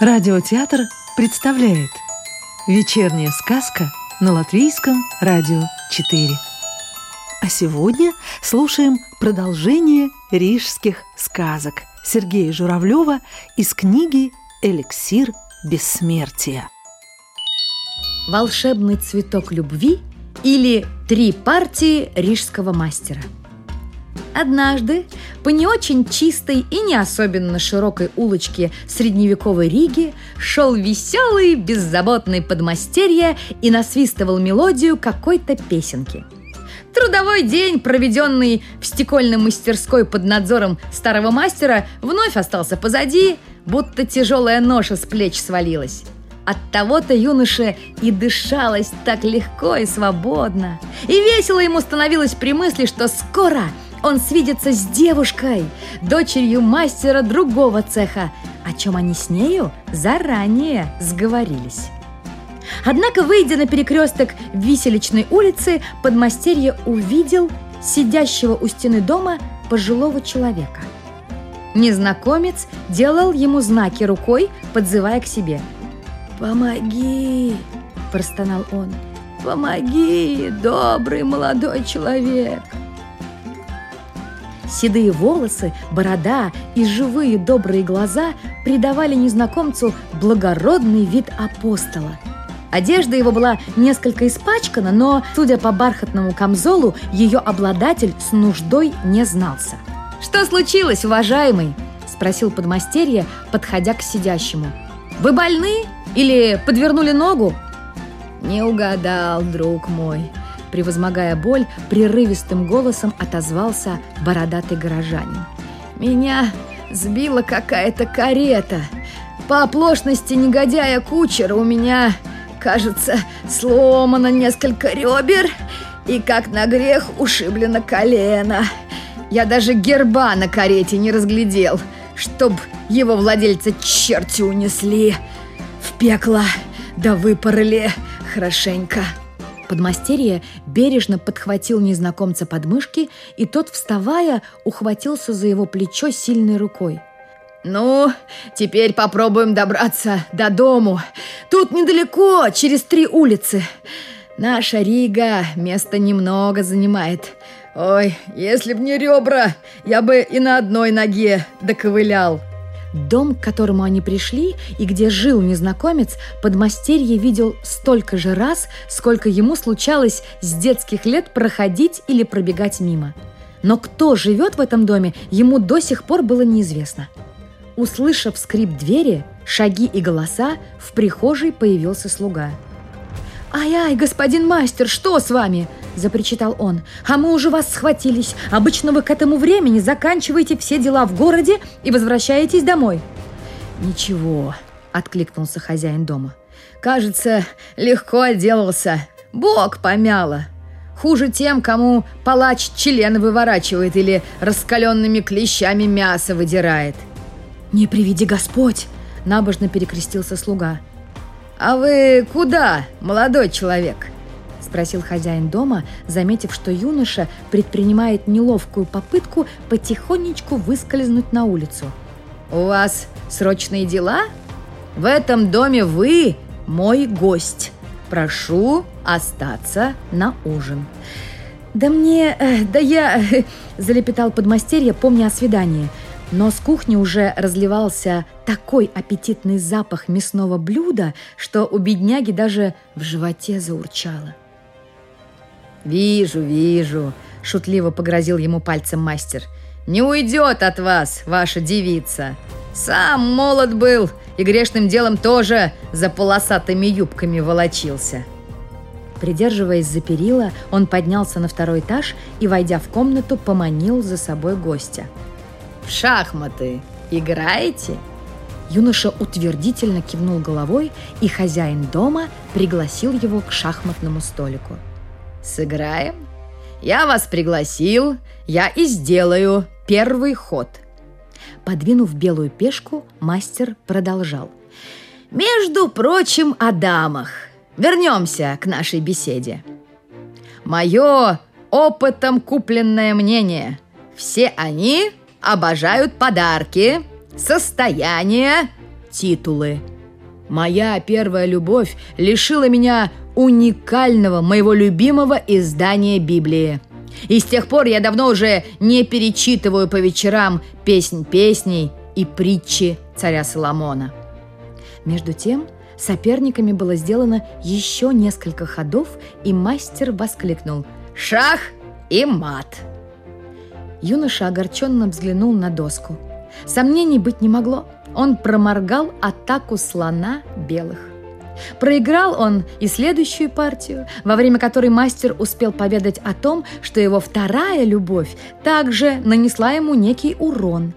Радиотеатр представляет Вечерняя сказка на Латвийском радио 4 А сегодня слушаем продолжение рижских сказок Сергея Журавлева из книги «Эликсир бессмертия» «Волшебный цветок любви» или «Три партии рижского мастера» Однажды по не очень чистой и не особенно широкой улочке средневековой Риги шел веселый, беззаботный подмастерье и насвистывал мелодию какой-то песенки. Трудовой день, проведенный в стекольной мастерской под надзором старого мастера, вновь остался позади, будто тяжелая ноша с плеч свалилась. От того-то юноше и дышалось так легко и свободно. И весело ему становилось при мысли, что скоро – он свидится с девушкой, дочерью мастера другого цеха, о чем они с нею заранее сговорились. Однако, выйдя на перекресток виселичной улицы, подмастерье увидел сидящего у стены дома пожилого человека. Незнакомец делал ему знаки рукой, подзывая к себе. «Помоги!» – простонал он. «Помоги, добрый молодой человек!» Седые волосы, борода и живые добрые глаза придавали незнакомцу благородный вид апостола. Одежда его была несколько испачкана, но, судя по бархатному камзолу, ее обладатель с нуждой не знался. «Что случилось, уважаемый?» – спросил подмастерье, подходя к сидящему. «Вы больны или подвернули ногу?» «Не угадал, друг мой», Превозмогая боль, прерывистым голосом отозвался бородатый горожанин. «Меня сбила какая-то карета. По оплошности негодяя кучера у меня, кажется, сломано несколько ребер и, как на грех, ушиблено колено. Я даже герба на карете не разглядел, чтоб его владельца черти унесли в пекло, да выпороли хорошенько». Подмастерье бережно подхватил незнакомца под мышки, и тот, вставая, ухватился за его плечо сильной рукой. «Ну, теперь попробуем добраться до дому. Тут недалеко, через три улицы. Наша Рига место немного занимает. Ой, если б не ребра, я бы и на одной ноге доковылял». Дом, к которому они пришли и где жил незнакомец, подмастерье видел столько же раз, сколько ему случалось с детских лет проходить или пробегать мимо. Но кто живет в этом доме, ему до сих пор было неизвестно. Услышав скрип двери, шаги и голоса, в прихожей появился слуга. «Ай-ай, господин мастер, что с вами?» Запричитал он. «А мы уже вас схватились. Обычно вы к этому времени заканчиваете все дела в городе и возвращаетесь домой». «Ничего», — откликнулся хозяин дома. «Кажется, легко отделался. Бог помяло. Хуже тем, кому палач член выворачивает или раскаленными клещами мясо выдирает». «Не приведи Господь!» — набожно перекрестился слуга. «А вы куда, молодой человек?» Спросил хозяин дома, заметив, что юноша предпринимает неловкую попытку потихонечку выскользнуть на улицу. «У вас срочные дела? В этом доме вы мой гость. Прошу остаться на ужин». «Да мне... Э, да я...» – залепетал подмастерье, помня о свидании. Но с кухни уже разливался такой аппетитный запах мясного блюда, что у бедняги даже в животе заурчало. «Вижу, вижу», – шутливо погрозил ему пальцем мастер. «Не уйдет от вас ваша девица. Сам молод был и грешным делом тоже за полосатыми юбками волочился». Придерживаясь за перила, он поднялся на второй этаж и, войдя в комнату, поманил за собой гостя. «В шахматы играете?» Юноша утвердительно кивнул головой, и хозяин дома пригласил его к шахматному столику – Сыграем? Я вас пригласил, я и сделаю первый ход. Подвинув белую пешку, мастер продолжал. Между прочим, о дамах. Вернемся к нашей беседе. Мое опытом купленное мнение. Все они обожают подарки, состояние, титулы. Моя первая любовь лишила меня уникального, моего любимого издания Библии. И с тех пор я давно уже не перечитываю по вечерам песнь песней и притчи царя Соломона. Между тем, соперниками было сделано еще несколько ходов, и мастер воскликнул «Шах и мат!» Юноша огорченно взглянул на доску. Сомнений быть не могло. Он проморгал атаку слона белых. Проиграл он и следующую партию, во время которой мастер успел поведать о том, что его вторая любовь также нанесла ему некий урон.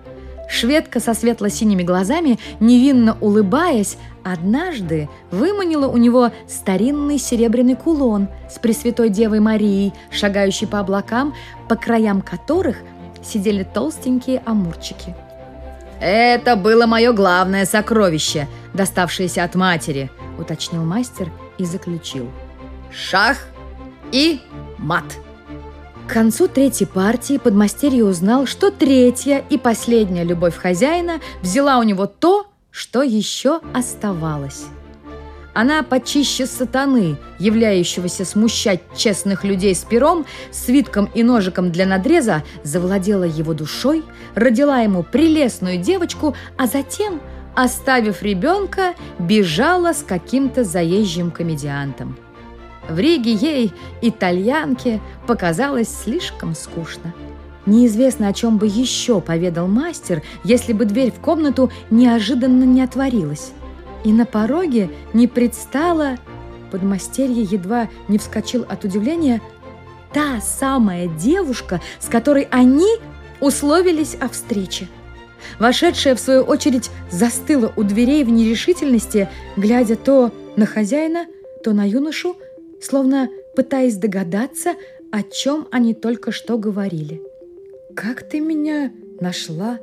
Шведка со светло-синими глазами, невинно улыбаясь, однажды выманила у него старинный серебряный кулон с Пресвятой Девой Марией, шагающей по облакам, по краям которых сидели толстенькие амурчики. «Это было мое главное сокровище, доставшееся от матери», — уточнил мастер и заключил. «Шах и мат». К концу третьей партии подмастерье узнал, что третья и последняя любовь хозяина взяла у него то, что еще оставалось. Она почище сатаны, являющегося смущать честных людей с пером, свитком и ножиком для надреза, завладела его душой, родила ему прелестную девочку, а затем, оставив ребенка, бежала с каким-то заезжим комедиантом. В Риге ей, итальянке, показалось слишком скучно. Неизвестно, о чем бы еще поведал мастер, если бы дверь в комнату неожиданно не отворилась. И на пороге не предстала, подмастерье едва не вскочил от удивления, та самая девушка, с которой они условились о встрече. Вошедшая, в свою очередь, застыла у дверей в нерешительности, глядя то на хозяина, то на юношу, словно пытаясь догадаться, о чем они только что говорили. «Как ты меня нашла?»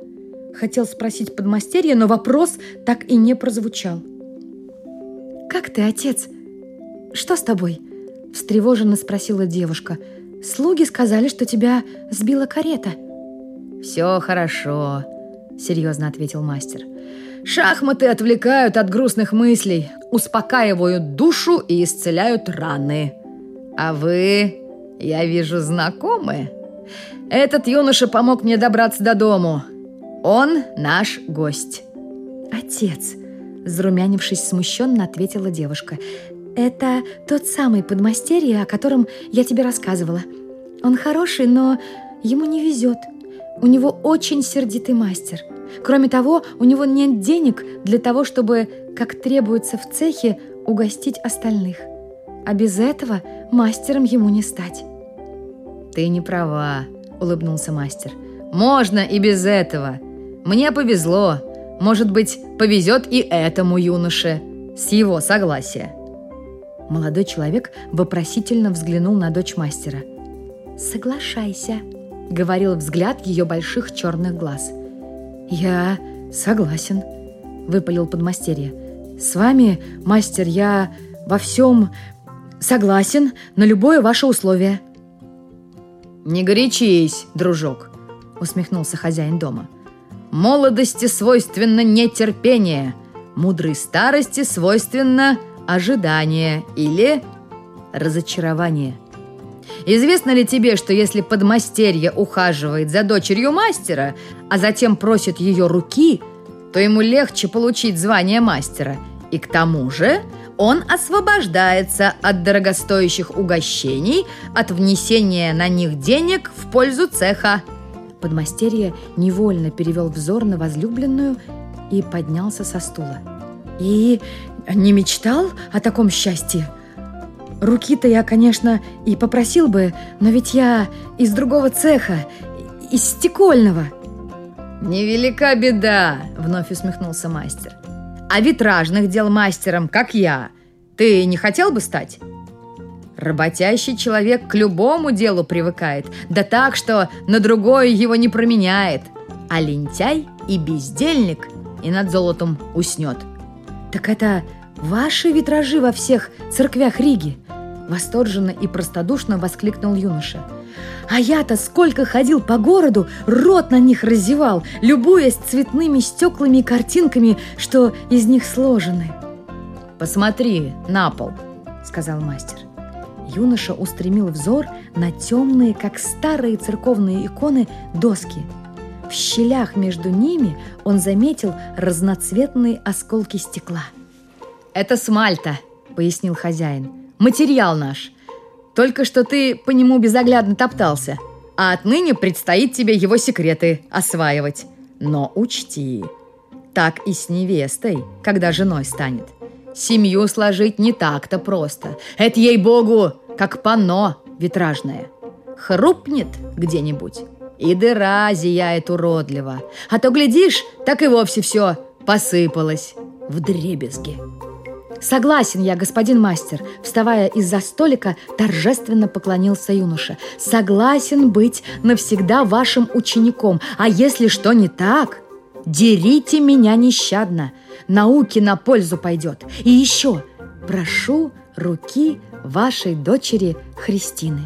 Хотел спросить подмастерье, но вопрос так и не прозвучал. «Как ты, отец? Что с тобой?» Встревоженно спросила девушка. «Слуги сказали, что тебя сбила карета». «Все хорошо», — серьезно ответил мастер. «Шахматы отвлекают от грустных мыслей, успокаивают душу и исцеляют раны. А вы, я вижу, знакомы. Этот юноша помог мне добраться до дому. Он наш гость». «Отец», — зарумянившись смущенно, ответила девушка. «Это тот самый подмастерье, о котором я тебе рассказывала. Он хороший, но ему не везет. У него очень сердитый мастер. Кроме того, у него нет денег для того, чтобы, как требуется в цехе, угостить остальных. А без этого мастером ему не стать». «Ты не права», — улыбнулся мастер. «Можно и без этого. Мне повезло. Может быть, повезет и этому юноше. С его согласия». Молодой человек вопросительно взглянул на дочь мастера. «Соглашайся», — говорил взгляд ее больших черных глаз. «Я согласен», — выпалил подмастерье. «С вами, мастер, я во всем согласен на любое ваше условие». «Не горячись, дружок», — усмехнулся хозяин дома. «Молодости свойственно нетерпение, мудрой старости свойственно ожидание или разочарование». Известно ли тебе, что если подмастерье ухаживает за дочерью мастера, а затем просит ее руки, то ему легче получить звание мастера, и к тому же он освобождается от дорогостоящих угощений, от внесения на них денег в пользу цеха. Подмастерье невольно перевел взор на возлюбленную и поднялся со стула. И не мечтал о таком счастье? Руки-то я, конечно, и попросил бы, но ведь я из другого цеха, из стекольного. «Невелика беда», — вновь усмехнулся мастер а витражных дел мастером, как я, ты не хотел бы стать? Работящий человек к любому делу привыкает, да так, что на другое его не променяет. А лентяй и бездельник и над золотом уснет. Так это ваши витражи во всех церквях Риги? Восторженно и простодушно воскликнул юноша. А я-то сколько ходил по городу, рот на них разевал, любуясь цветными стеклами и картинками, что из них сложены. «Посмотри на пол», — сказал мастер. Юноша устремил взор на темные, как старые церковные иконы, доски. В щелях между ними он заметил разноцветные осколки стекла. «Это смальта», — пояснил хозяин. «Материал наш. Только что ты по нему безоглядно топтался, а отныне предстоит тебе его секреты осваивать. Но учти, так и с невестой, когда женой станет. Семью сложить не так-то просто. Это, ей-богу, как панно витражное. Хрупнет где-нибудь, и дыра зияет уродливо. А то, глядишь, так и вовсе все посыпалось в дребезги. «Согласен я, господин мастер», вставая из-за столика, торжественно поклонился юноша. «Согласен быть навсегда вашим учеником, а если что не так, дерите меня нещадно, науке на пользу пойдет. И еще, прошу руки вашей дочери Христины».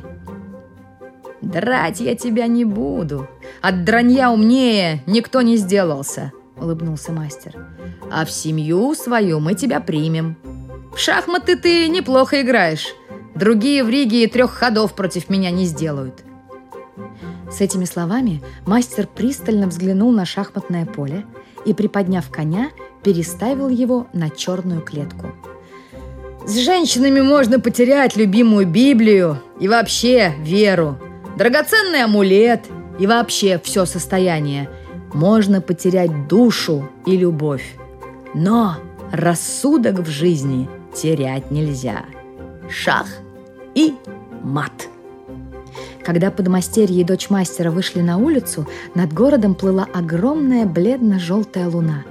«Драть я тебя не буду. От дранья умнее никто не сделался», — улыбнулся мастер. «А в семью свою мы тебя примем. В шахматы ты неплохо играешь. Другие в Риге трех ходов против меня не сделают». С этими словами мастер пристально взглянул на шахматное поле и, приподняв коня, переставил его на черную клетку. «С женщинами можно потерять любимую Библию и вообще веру», драгоценный амулет и вообще все состояние. Можно потерять душу и любовь. Но рассудок в жизни терять нельзя. Шах и мат. Когда подмастерье и дочь мастера вышли на улицу, над городом плыла огромная бледно-желтая луна.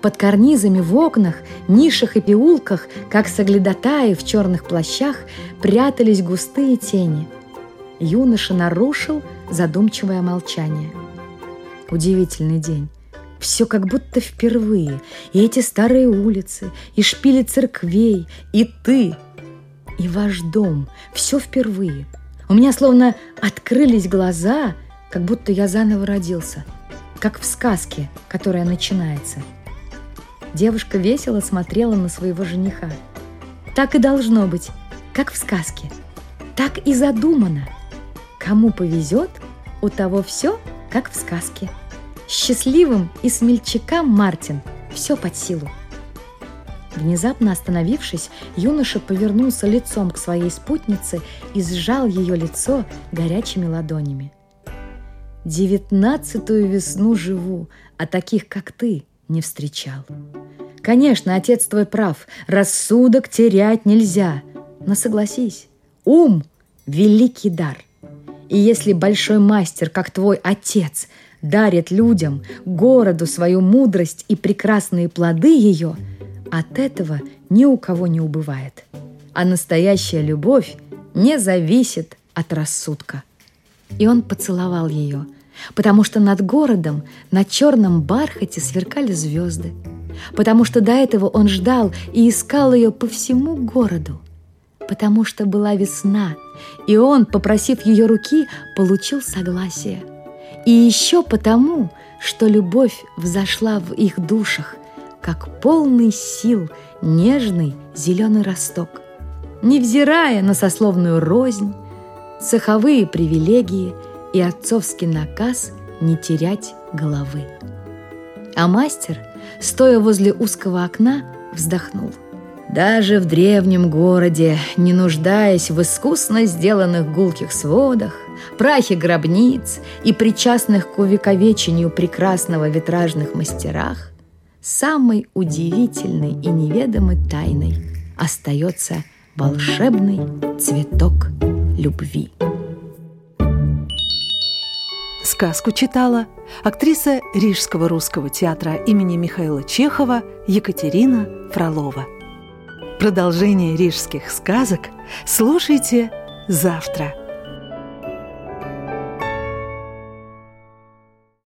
Под карнизами в окнах, нишах и пиулках, как соглядатаи в черных плащах, прятались густые тени – юноша нарушил задумчивое молчание. Удивительный день. Все как будто впервые. И эти старые улицы, и шпили церквей, и ты, и ваш дом. Все впервые. У меня словно открылись глаза, как будто я заново родился. Как в сказке, которая начинается. Девушка весело смотрела на своего жениха. Так и должно быть, как в сказке. Так и задумано – Кому повезет, у того все, как в сказке. Счастливым и смельчакам Мартин все под силу. Внезапно остановившись, юноша повернулся лицом к своей спутнице и сжал ее лицо горячими ладонями. «Девятнадцатую весну живу, а таких, как ты, не встречал. Конечно, отец твой прав, рассудок терять нельзя, но согласись, ум – великий дар – и если большой мастер, как твой отец, дарит людям, городу свою мудрость и прекрасные плоды ее, от этого ни у кого не убывает. А настоящая любовь не зависит от рассудка. И он поцеловал ее, потому что над городом на черном бархате сверкали звезды, потому что до этого он ждал и искал ее по всему городу – потому что была весна, и он, попросив ее руки, получил согласие. И еще потому, что любовь взошла в их душах, как полный сил нежный зеленый росток, невзирая на сословную рознь, цеховые привилегии и отцовский наказ не терять головы. А мастер, стоя возле узкого окна, вздохнул – даже в древнем городе, не нуждаясь в искусно сделанных гулких сводах, прахе гробниц и причастных к увековечению прекрасного витражных мастерах, самой удивительной и неведомой тайной остается волшебный цветок любви. Сказку читала актриса Рижского русского театра имени Михаила Чехова Екатерина Фролова. Продолжение рижских сказок слушайте завтра.